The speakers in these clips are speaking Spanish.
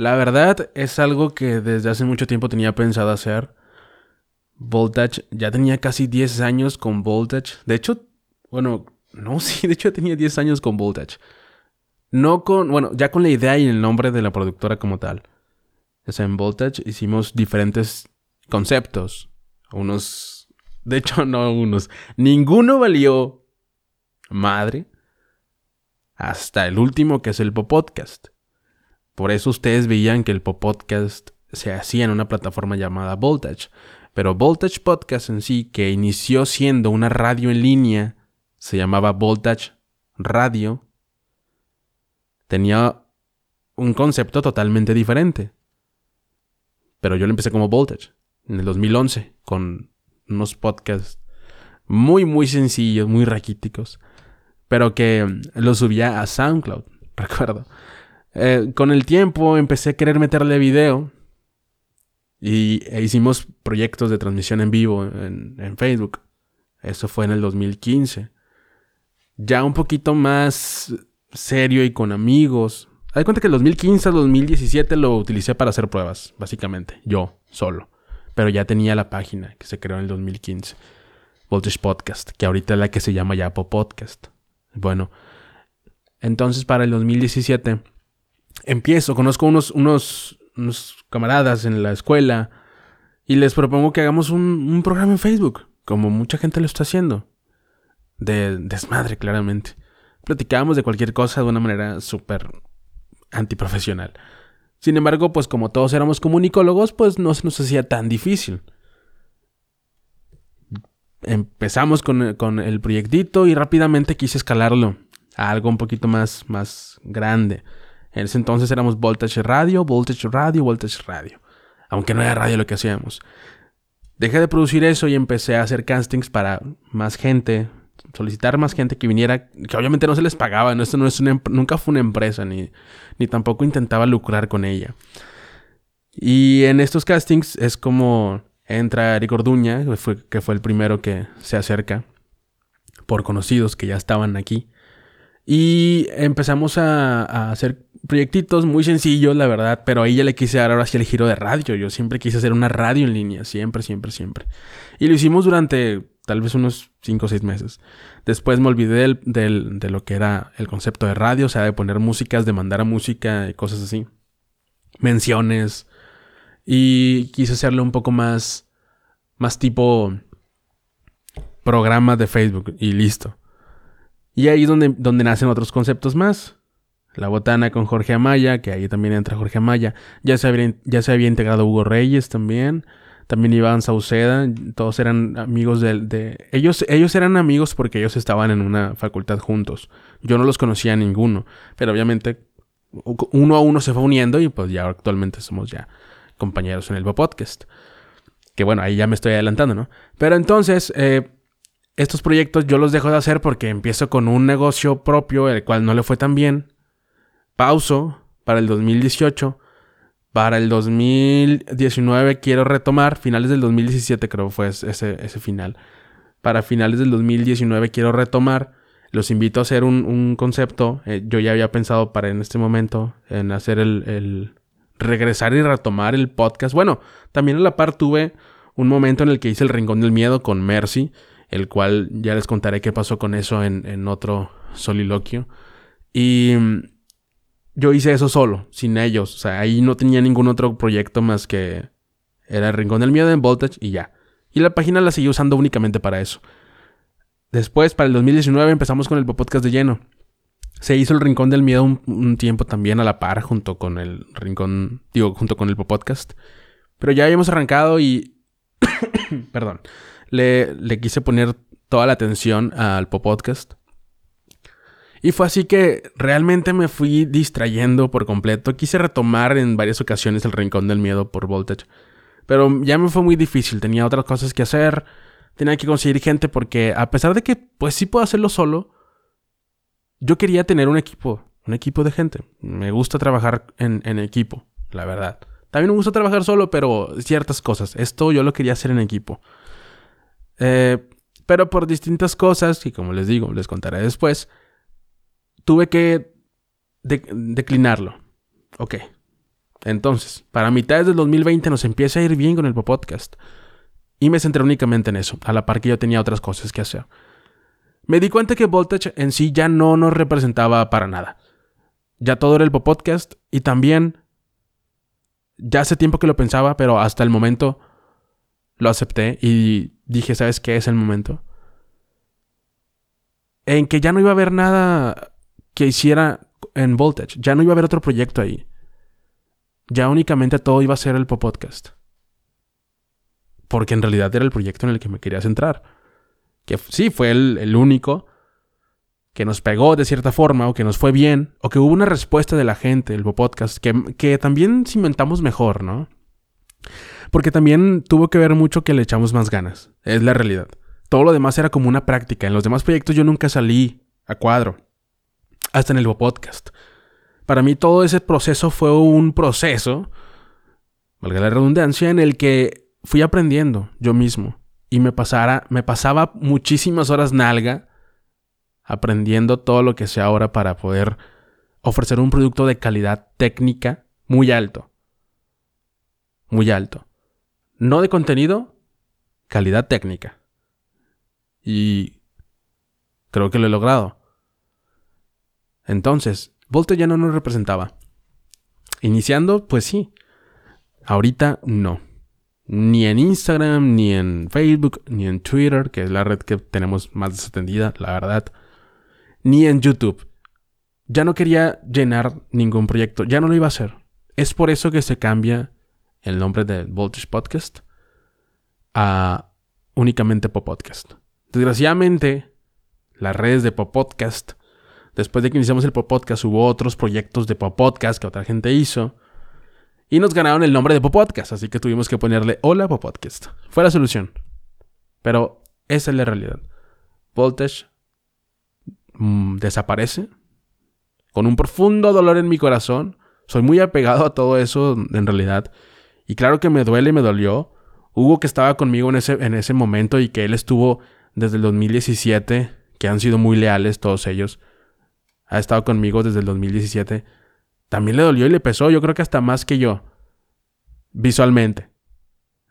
La verdad es algo que desde hace mucho tiempo tenía pensado hacer. Voltage, ya tenía casi 10 años con Voltage. De hecho, bueno, no, sí, de hecho tenía 10 años con Voltage. No con, bueno, ya con la idea y el nombre de la productora como tal. O sea, en Voltage hicimos diferentes conceptos. Unos, de hecho, no unos. Ninguno valió madre. Hasta el último que es el Popodcast. Por eso ustedes veían que el Popodcast se hacía en una plataforma llamada Voltage. Pero Voltage Podcast en sí, que inició siendo una radio en línea, se llamaba Voltage Radio, tenía un concepto totalmente diferente. Pero yo lo empecé como Voltage en el 2011 con unos podcasts muy, muy sencillos, muy raquíticos, pero que lo subía a SoundCloud, recuerdo. Eh, con el tiempo empecé a querer meterle video y e hicimos proyectos de transmisión en vivo en, Facebook. Eso fue en el 2015. Ya un poquito más serio y con amigos. Hay cuenta que el 2015 al 2017 lo utilicé para hacer pruebas, básicamente. Yo, solo. Pero ya tenía la página que se creó en el 2015. Voltage Podcast, que ahorita es la que se llama Yapo Podcast. Bueno, entonces para el 2017 empiezo, conozco unos, unos unos camaradas en la escuela y les propongo que hagamos un, programa en Facebook, como mucha gente lo está haciendo. De desmadre, claramente. Platicábamos de cualquier cosa de una manera súper antiprofesional. Sin embargo, pues como todos éramos comunicólogos, pues no se nos hacía tan difícil. Empezamos con, con el proyectito y rápidamente quise escalarlo a algo un poquito más, más grande. En ese entonces éramos Voltage Radio, Voltage Radio, Voltage Radio. Aunque no era radio lo que hacíamos. Dejé de producir eso y empecé a hacer castings para más gente, solicitar más gente que viniera, que obviamente no se les pagaba, esto no es em, nunca fue una empresa, ni, ni tampoco intentaba lucrar con ella. Y en estos castings es como entra Eric Orduña, que fue, que fue el primero que se acerca, por conocidos que ya estaban aquí. Y empezamos a, hacer proyectitos muy sencillos, la verdad, pero ahí ya le quise dar ahora sí el giro de radio. Yo siempre quise hacer una radio en línea, siempre, siempre, siempre. Y lo hicimos durante tal vez unos 5 o 6 meses. Después me olvidé del, de lo que era el concepto de radio, o sea, de poner músicas, de mandar a música y cosas así. Menciones. Y quise hacerlo un poco más, más tipo programa de Facebook y listo. Y ahí es donde, donde nacen otros conceptos más. La Botana con Jorge Amaya, que ahí también entra Jorge Amaya. Ya se había, ya se había integrado Hugo Reyes también. También Iván Sauceda. Todos eran amigos de. Ellos, ellos eran amigos porque ellos estaban en una facultad juntos. Yo no los conocía a ninguno. Pero obviamente uno a uno se fue uniendo y pues ya actualmente somos ya compañeros en el podcast. Que bueno, ahí ya me estoy adelantando, ¿no? Pero entonces... Eh, estos proyectos yo los dejo de hacer porque empiezo con un negocio propio, el cual no le fue tan bien pauso para el 2018. Para el 2019 quiero retomar, finales del 2017 creo fue ese, ese final. Para finales del 2019 quiero retomar. Los invito a hacer un, concepto. Eh, yo ya había pensado para en este momento en hacer el, el, regresar y retomar el podcast. Bueno, también a la par tuve un momento en el que hice el Rincón del Miedo con Mercy, el cual ya les contaré qué pasó con eso en, en otro soliloquio. Y yo hice eso solo, sin ellos. O sea, ahí no tenía ningún otro proyecto más que era el Rincón del Miedo en Voltage y ya. Y la página la seguí usando únicamente para eso. Después, para el 2019, empezamos con el podcast de lleno. Se hizo el Rincón del Miedo un, tiempo también a la par, junto con el Rincón, digo, junto con el podcast. Pero ya habíamos arrancado y. perdón. Le, quise poner toda la atención al podcast. Y fue así que realmente me fui distrayendo por completo. Quise retomar en varias ocasiones el Rincón del Miedo por Voltage. Pero ya me fue muy difícil. Tenía otras cosas que hacer. Tenía que conseguir gente porque a pesar de que pues sí puedo hacerlo solo, yo quería tener un equipo. Un equipo de gente. Me gusta trabajar en, equipo, la verdad. También me gusta trabajar solo, pero ciertas cosas. Esto yo lo quería hacer en equipo. Eh, pero por distintas cosas, y como les digo, les contaré después, tuve que declinarlo. Ok. Entonces, para mitad del 2020 nos empieza a ir bien con el podcast. Y me centré únicamente en eso, a la par que yo tenía otras cosas que hacer. Me di cuenta que Voltage en sí ya no nos representaba para nada. Ya todo era el podcast y también ya hace tiempo que lo pensaba, pero hasta el momento lo acepté y dije, ¿sabes qué es el momento? En que ya no iba a haber nada que hiciera en Voltage, ya no iba a haber otro proyecto ahí. Ya únicamente todo iba a ser el podcast. Porque en realidad era el proyecto en el que me quería centrar. Que sí, fue el, único que nos pegó de cierta forma, o que nos fue bien, o que hubo una respuesta de la gente, el podcast, que, que también cimentamos mejor, ¿no? Porque también tuvo que ver mucho que le echamos más ganas. Es la realidad. Todo lo demás era como una práctica. En los demás proyectos yo nunca salí a cuadro. Hasta en el podcast. Para mí todo ese proceso fue un proceso, valga la redundancia, en el que fui aprendiendo yo mismo. Y me, pasara, me pasaba muchísimas horas nalga aprendiendo todo lo que sé ahora para poder ofrecer un producto de calidad técnica muy alto. Muy alto. No de contenido, calidad técnica. Y creo que lo he logrado. Entonces, Volte ya no nos representaba. Iniciando, pues sí. Ahorita no. Ni en Instagram, ni en Facebook, ni en Twitter, que es la red que tenemos más desatendida, la verdad. Ni en YouTube. Ya no quería llenar ningún proyecto, ya no lo iba a hacer. Es por eso que se cambia el nombre de Voltage Podcast a únicamente Pop Podcast. Desgraciadamente, las redes de Pop Podcast, después de que iniciamos el Pop Podcast, hubo otros proyectos de Pop Podcast que otra gente hizo. Y nos ganaron el nombre de Pop Podcast, así que tuvimos que ponerle Hola Pop Podcast. Fue la solución. Pero esa es la realidad. Voltage mm, desaparece con un profundo dolor en mi corazón. Soy muy apegado a todo eso en realidad. Y claro que me duele y me dolió. Hugo que estaba conmigo en ese, en ese momento y que él estuvo desde el 2017, que han sido muy leales todos ellos. Ha estado conmigo desde el 2017. También le dolió y le pesó, yo creo que hasta más que yo. Visualmente.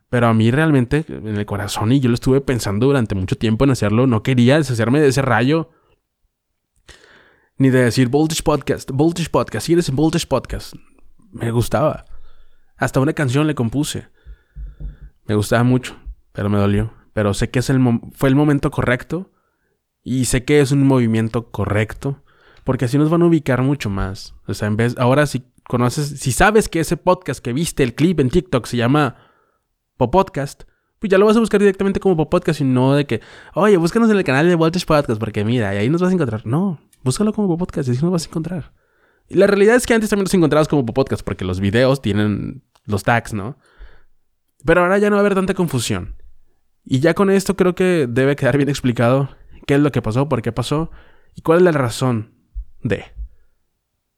Pero a mí realmente, en el corazón, y yo lo estuve pensando durante mucho tiempo en hacerlo, no quería deshacerme de ese rayo. Ni de decir Voltage Podcast, Voltage Podcast, si eres en Voltage Podcast. Me gustaba. Hasta una canción le compuse. Me gustaba mucho, pero me dolió. Pero sé que es el fue el momento correcto y sé que es un movimiento correcto porque así nos van a ubicar mucho más. O sea, en vez ahora si conoces, si sabes que ese podcast que viste el clip en TikTok se llama Popodcast, pues ya lo vas a buscar directamente como Popodcast y no de que, oye, búscanos en el canal de Voltage Podcast porque mira, y ahí nos vas a encontrar. No, búscalo como Popodcast y así nos vas a encontrar. Y la realidad es que antes también nos encontrabas como Popodcast porque los videos tienen los tags, ¿no? Pero ahora ya no va a haber tanta confusión. Y ya con esto creo que debe quedar bien explicado qué es lo que pasó, por qué pasó y cuál es la razón de.